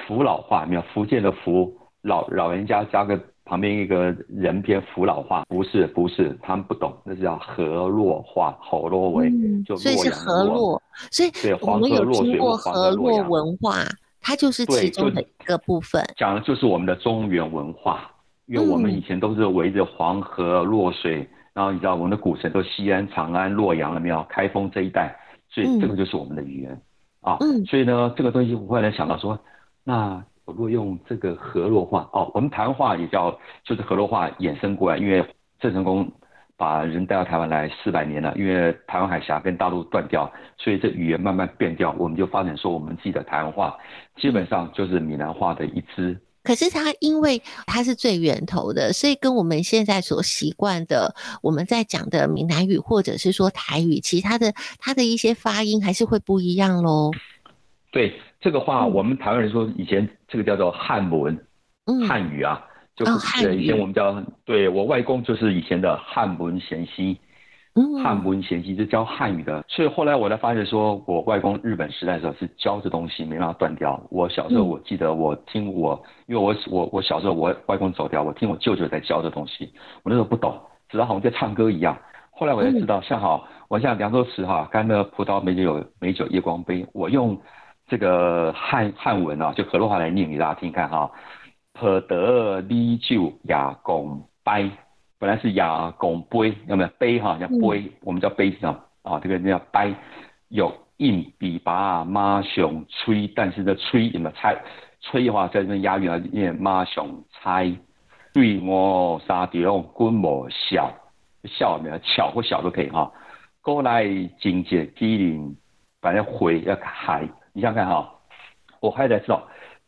B: 福老化，没有福建的福老老人家加个旁边一个人偏福老化，不是不是，他们不懂，那是叫河洛话，河洛为就洛阳洛。所以是河洛，
A: 所以对黄河洛水过河洛文化，它就是其中的一个部分。
B: 讲的就是我们的中原文化，因为我们以前都是围着黄河洛水，嗯、然后你知道我们的古城都西安、长安、洛阳了没有？开封这一带。所以这个就是我们的语言、嗯、啊，所以呢，这个东西我后来想到说，那我如果用这个河洛话哦，我们台湾话也叫，就是河洛话衍生过来，因为郑成功把人带到台湾来四百年了，因为台湾海峡跟大陆断掉，所以这语言慢慢变掉，我们就发展说我们自己的台湾话，基本上就是闽南话的一支。
A: 可是它因为它是最源头的，所以跟我们现在所习惯的我们在讲的闽南语或者是说台语，其他的它的一些发音还是会不一样喽。
B: 对这个话，我们台湾人说以前这个叫做汉文，嗯、汉语啊，就是、以前我们叫对我外公就是以前的汉文贤析。汉文贤析就教汉语的，所以后来我才发现，说我外公日本时代的时候是教这东西，没办法断掉。我小时候我记得我听我，因为我我我小时候我外公走掉，我听我舅舅在教这东西，我那时候不懂，只知道好像在唱歌一样。后来我才知道，像好，我像凉州词哈，干的葡萄美酒美酒夜光杯，我用这个汉汉文啊，就河洛话来念给大家听看哈，葡萄美酒夜光杯。本来是雅拱杯，有没有杯哈？叫杯，嗯、我们叫杯子啊。啊，这个叫杯。有硬笔把妈熊吹，但是这吹有没有猜？吹的话在这边押韵啊，念妈熊猜。对我沙雕君莫笑，笑有没有？巧或小都可以哈。过来境界机灵，反正回要海。你想想看哈，我后来才知道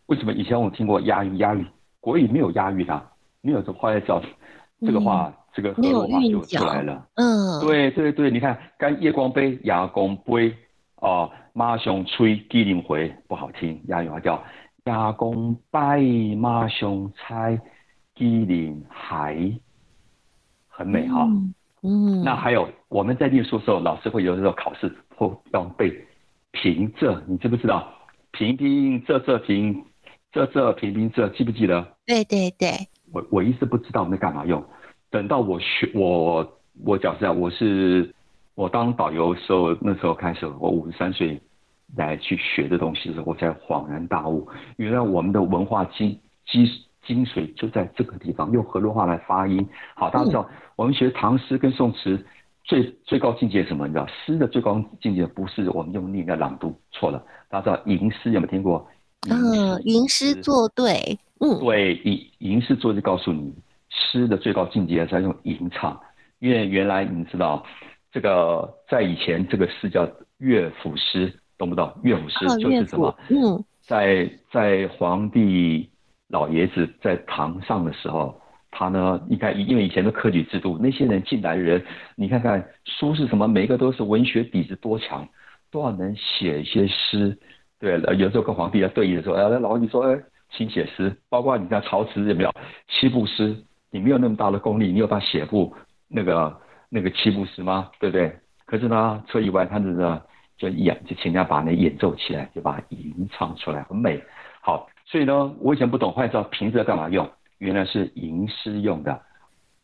B: 为什么以前我听过押韵，押韵国语没有押韵啊，没有这后来叫。这个话这个河洛话就出来了。
A: 嗯，
B: 对对对，你看，干夜光杯、牙公杯，哦，马上吹鸡灵回，不好听，押韵话叫牙公拜马上猜鸡灵海，很美哈。嗯，嗯，那还有我们在念书的时候，老师会有时候考试会要背平仄，你知不知道？平平仄仄平，仄仄平平仄，记不记得？
A: 对对对。
B: 我我一直不知道那干嘛用。等到我学我我讲实在，我是我当导游的时候，那时候开始，我五十三岁来去学的东西的时候，我才恍然大悟，原来我们的文化精精精髓就在这个地方，用河洛话来发音。好，大家知道，嗯、我们学唐诗跟宋词最最高境界是什么？你知道，诗的最高境界不是我们用念的朗读，错了。大家知道吟诗有没有听过？
A: 嗯，吟诗作对，嗯，
B: 对，吟吟诗作对，告诉你。诗的最高境界是要用吟唱，因为原来你知道，这个在以前这个诗叫乐府诗，懂不懂？乐府诗就是什么？哦、嗯，在在皇帝老爷子在堂上的时候，他呢，你看，因为以前的科举制度，那些人进来的人，你看看书是什么，每一个都是文学底子多强，多少能写一些诗。对了，有时候跟皇帝要对弈的时候，哎，老皇帝说，哎，请写诗，包括你看曹植有没有七步诗？你没有那么大的功力，你有办法写部那个那个七步诗吗？对不对？可是呢，出意外，他是呢就演就请人家把那演奏起来，就把它吟唱出来，很美。好，所以呢，我以前不懂，后来知道平仄干嘛用，原来是吟诗用的。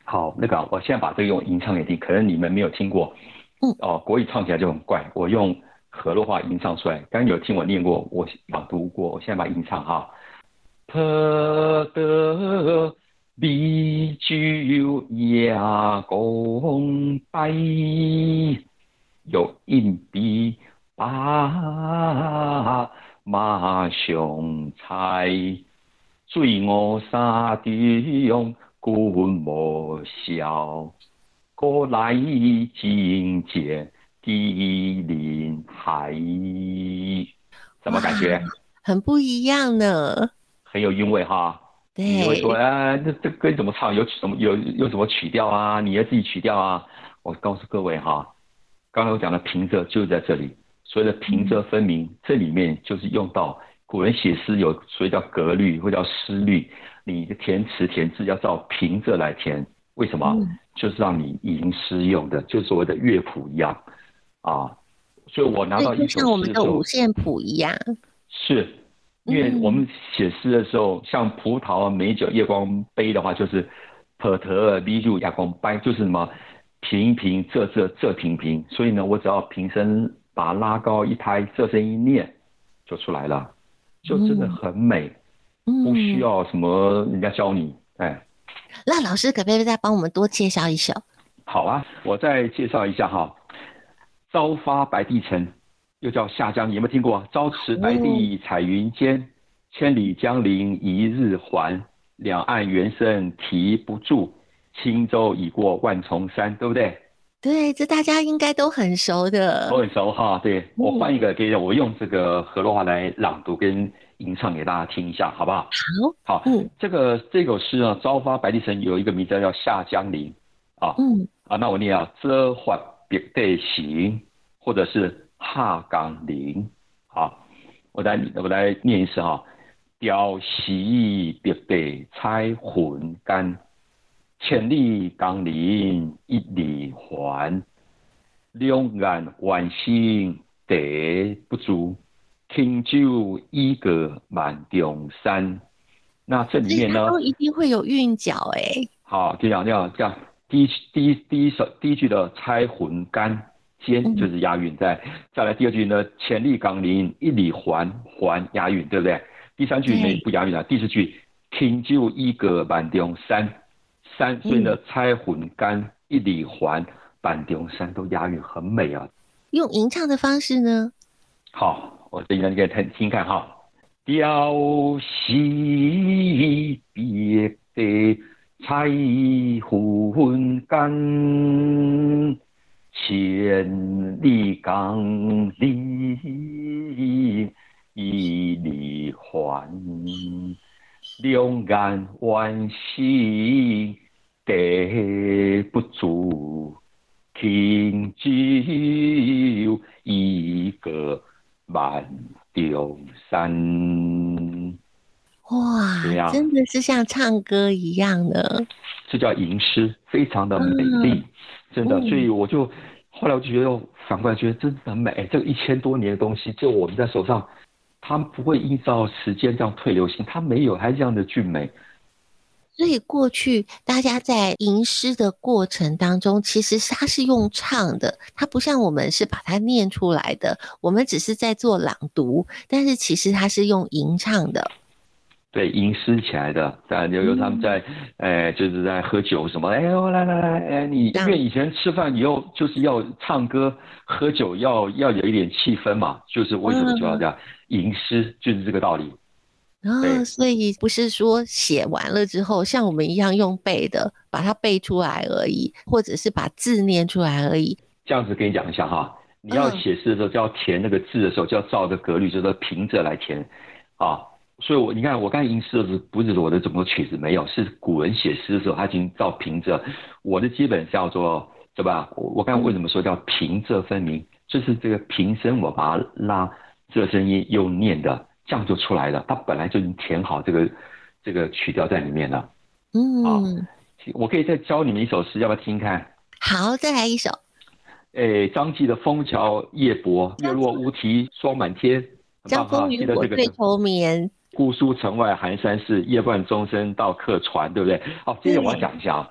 B: 好，那个我现在把这个用吟唱给听，可能你们没有听过。嗯。哦，国语唱起来就很怪，我用河洛话吟唱出来。刚刚有听我念过，我朗读过，我现在把它吟唱哈。特得。美酒亚公拜，有硬币把马上猜，醉卧沙中君莫笑，过来觐见鸡灵海，怎么感觉？
A: 很不一样呢，
B: 很有韵味哈。你会说啊，这这歌怎么唱？有什么有有什么曲调啊？你要自己曲调啊？我告诉各位哈，刚才我讲的平仄就在这里。所谓的平仄分明，这里面就是用到古人写诗有所谓叫格律或叫诗律，你的填词填字要照平仄来填。为什么？就是让你吟诗用的，就所谓的乐谱一样啊。所以我拿到一首诗的时候，
A: 像我们的五线谱一样，
B: 是。因为我们写诗的时候，像葡萄啊美酒夜光杯的话，就是普特米酒夜光杯，就是什么平平仄仄仄平平。所以呢，我只要平声把它拉高一拍，仄声一念就出来了，就真的很美，不需要什么人家教你。哎，
A: 那老师可不可以再帮我们多介绍一首？
B: 好啊，我再介绍一下哈，朝发白帝城。又叫下江，你有没有听过？朝辞白帝彩云间，嗯、千里江陵一日还。两岸猿声啼不住，轻舟已过万重山，对不对？
A: 对，这大家应该都很熟的。
B: 都很熟哈。对，我换一个，给我用这个河洛话来朗读跟吟唱给大家听一下，好不好？
A: 好。
B: 好，嗯，这个这首诗呢，朝发白帝城有一个名字叫下江陵啊。嗯。啊，那我念啊，折缓别对行，或者是。下江陵，好，我来我来念一次哈。朝夕别地彩云间，千里江陵一里还。两岸万星得不足，轻舟已过万重山。那这里面呢，
A: 都一定会有韵脚哎。
B: 好，这样这样这样，第一第一第一首第一句的彩云间。间就是押韵，在再来第二句呢，潜力港林一里环环押韵，对不对？第三句呢不押韵了，第四句轻舟已过万重山，山，所以呢，彩云间一日还，万重山都押韵，很美啊。
A: 用吟唱的方式呢？
B: 好，我等一下你给听听看哈。朝夕别的彩云间。千里江陵一里还，两岸猿声地不足，轻只有一个万重山。
A: 哇，真的是像唱歌一样的。
B: 这叫吟诗，非常的美丽，真的。所以我就后来我就觉得，反过来觉得真的很美。这个一千多年的东西，就我们在手上，它不会依照时间这样退流行，它没有，它是这样的俊美。
A: 所以过去大家在吟诗的过程当中，其实它是用唱的，它不像我们是把它念出来的，我们只是在做朗读，但是其实它是用吟唱的。
B: 对，吟诗起来的，当然有有他们在，哎、嗯，就是在喝酒什么，哎，来来来，哎，你因为以前吃饭以后就是要唱歌喝酒，要要有一点气氛嘛，就是为什么就要这样吟诗，嗯、就是这个道理。
A: 啊、哦，所以不是说写完了之后像我们一样用背的，把它背出来而已，或者是把字念出来而已。
B: 这样子跟你讲一下哈，你要写诗的时候，就要填那个字的时候，就要照着格律，就是平着来填啊。所以我你看，我刚才吟诗的时候，不是我的整个曲子没有，是古人写诗的时候，他已经照平仄。我的基本叫做对吧？我我刚才为什么说叫平仄分明？就是这个平声我把它拉，仄声音又念的。这样就出来了，它本来就已经填好这个这个曲调在里面了。嗯，啊，我可以再教你们一首诗，要不要听看？
A: 好，再来一首。
B: 诶，张继的《枫桥夜泊》，月落乌啼霜满天。
A: 江枫渔火对愁眠。
B: 姑苏城外寒山寺，夜半钟声到客船，对不对？好，接着我要讲一下啊。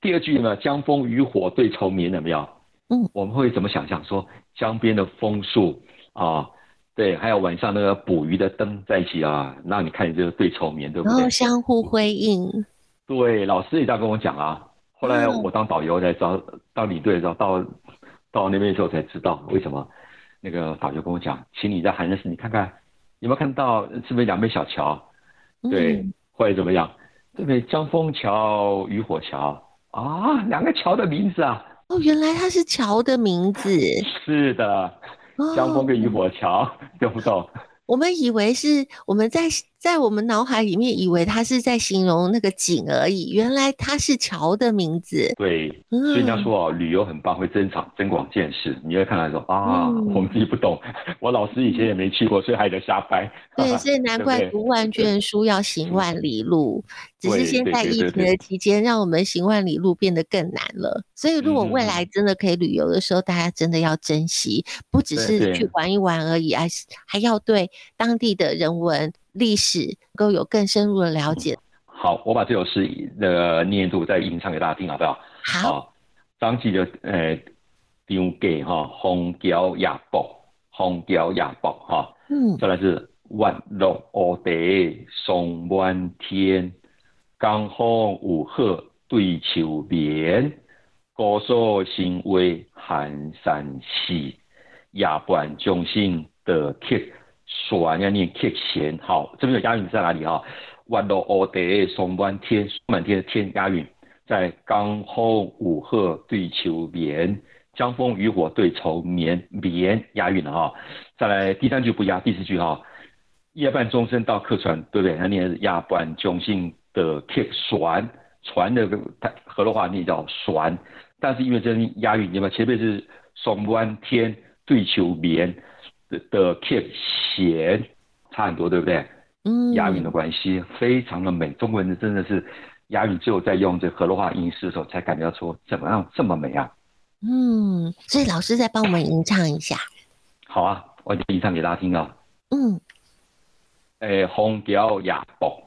B: 第二句呢，江枫渔火对愁眠，怎么样？嗯，我们会怎么想象？说江边的枫树啊。对，还有晚上那个捕鱼的灯在一起啊，那你看你这个对愁眠，对不对？
A: 然后相互辉映。
B: 对，老师也这样跟我讲啊。后来我当导游才知道，当领队的时候到到那边的时候才知道为什么。那个导游跟我讲，请你在寒山寺，你看看有没有看到是不是两边小桥？对，嗯、或者怎么样？对不对？江枫桥、渔火桥啊，两个桥的名字啊。
A: 哦，原来它是桥的名字。
B: 是的。江枫跟渔火桥，对不懂？
A: 我们以为是我们在在我们脑海里面以为它是在形容那个景而已，原来它是桥的名字。
B: 对，所以人家说哦，旅游很棒，会增长增广见识。你会看来说啊，我们自己不懂，我老师以前也没去过，所以还在瞎掰。
A: 对，所以难怪读万卷书要行万里路。只是现在疫情的期间，让我们行万里路变得更难了。所以如果未来真的可以旅游的时候，大家真的要珍惜，不只是去玩一玩而已，还是还要对当地的人文。历史能够有更深入的了解。
B: 好，我把这首诗的念读再吟唱给大家听，好不好？
A: 好。
B: 张继的呃，张继哈，红桥夜泊，红桥夜泊哈。嗯。再来是月落乌啼霜满天，江枫渔火对愁眠，姑苏城外寒山寺，夜半钟声到船要念客弦，好，这边有押韵在哪里哈？月落乌啼霜满天，满天的天押韵，在江枫渔火对愁眠，江枫渔火对愁眠，眠押韵了哈。再来第三句不押，第四句哈，夜半钟声到客船，对不对？他念的是夜半钟声的客船，船的河洛话念叫船，但是因为这押韵，你们前面是霜满天对愁眠。的 keep 弦差很多，对不对？嗯，押韵的关系非常的美。中国人真的是押韵，只有在用这河洛话吟诗的时候，才感觉到说怎么样这么美啊。
A: 嗯，所以老师再帮我们吟唱一下。
B: 好啊，我就吟唱给大家听啊。
A: 嗯。
B: 诶，枫桥夜泊，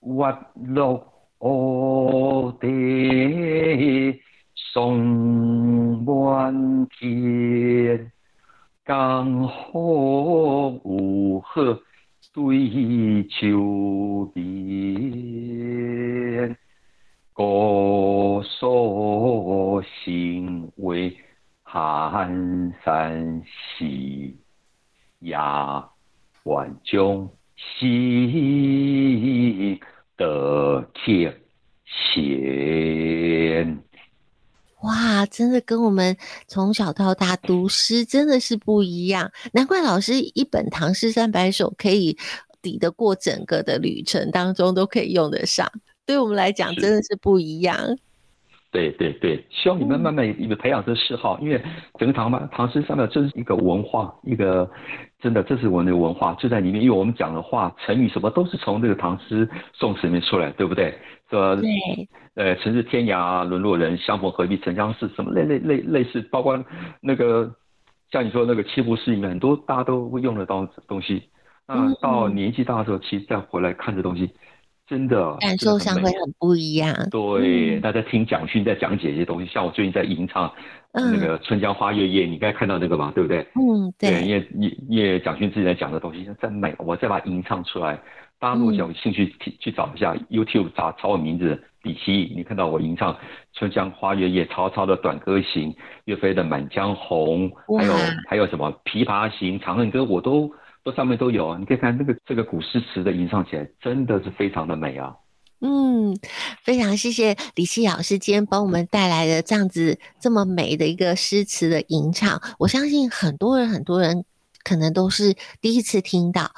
B: 月落乌啼霜满天。江枫渔火对愁眠，姑苏城外寒山寺，夜半钟声到客船。
A: 哇，真的跟我们从小到大读诗真的是不一样，难怪老师一本《唐诗三百首》可以抵得过整个的旅程当中都可以用得上。对我们来讲真的是不一样。
B: 对对对，希望你们慢慢一个培养这个嗜好，嗯、因为整个唐吧唐诗三百这是一个文化，一个真的这是我们的文化就在里面，因为我们讲的话、成语什么都是从这个唐诗宋词里面出来，对不对？说对，呃，城市天涯沦落人，相逢何必曾相识，什么类类类类似，包括那个像你说那个七步诗里面很多大家都会用得到东西，那到年纪大的时候，其实再回来看这东西。真的
A: 感受上会很不一样。
B: 对，大家听蒋勋在讲解一些东西，像我最近在吟唱那个《春江花月夜》，你应该看到那个吧，对不对？嗯，对。因为因为蒋勋自己在讲的东西真美，我再把它吟唱出来。大家如果有兴趣去找一下 YouTube，查查我名字李希，你看到我吟唱《春江花月夜》、曹操的《短歌行》、岳飞的《满江红》，还有还有什么《琵琶行》、《长恨歌》，我都。这上面都有，你可以看那个这个古诗词的吟唱起来，真的是非常的美啊。
A: 嗯，非常谢谢李希老师今天帮我们带来的这样子这么美的一个诗词的吟唱，我相信很多人很多人可能都是第一次听到。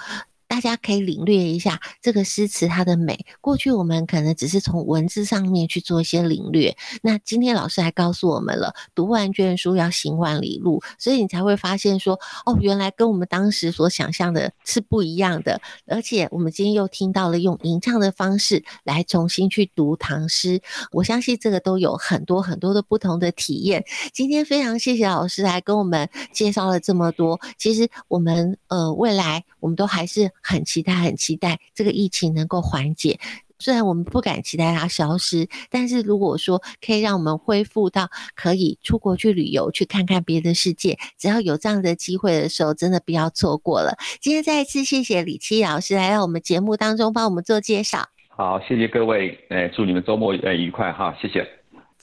A: 大家可以领略一下这个诗词它的美。过去我们可能只是从文字上面去做一些领略，那今天老师还告诉我们了，读万卷书要行万里路，所以你才会发现说，哦，原来跟我们当时所想象的是不一样的。而且我们今天又听到了用吟唱的方式来重新去读唐诗，我相信这个都有很多很多的不同的体验。今天非常谢谢老师来跟我们介绍了这么多。其实我们呃未来我们都还是。很期待，很期待这个疫情能够缓解。虽然我们不敢期待它消失，但是如果说可以让我们恢复到可以出国去旅游，去看看别的世界，只要有这样的机会的时候，真的不要错过了。今天再一次谢谢李七老师来到我们节目当中帮我们做介绍。
B: 好，谢谢各位，哎，祝你们周末呃愉快哈，谢谢。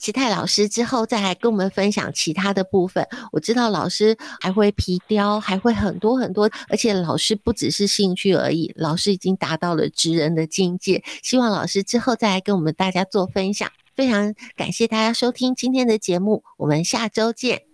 A: 奇泰老师之后再来跟我们分享其他的部分。我知道老师还会皮雕，还会很多很多，而且老师不只是兴趣而已，老师已经达到了职人的境界。希望老师之后再来跟我们大家做分享。非常感谢大家收听今天的节目，我们下周见。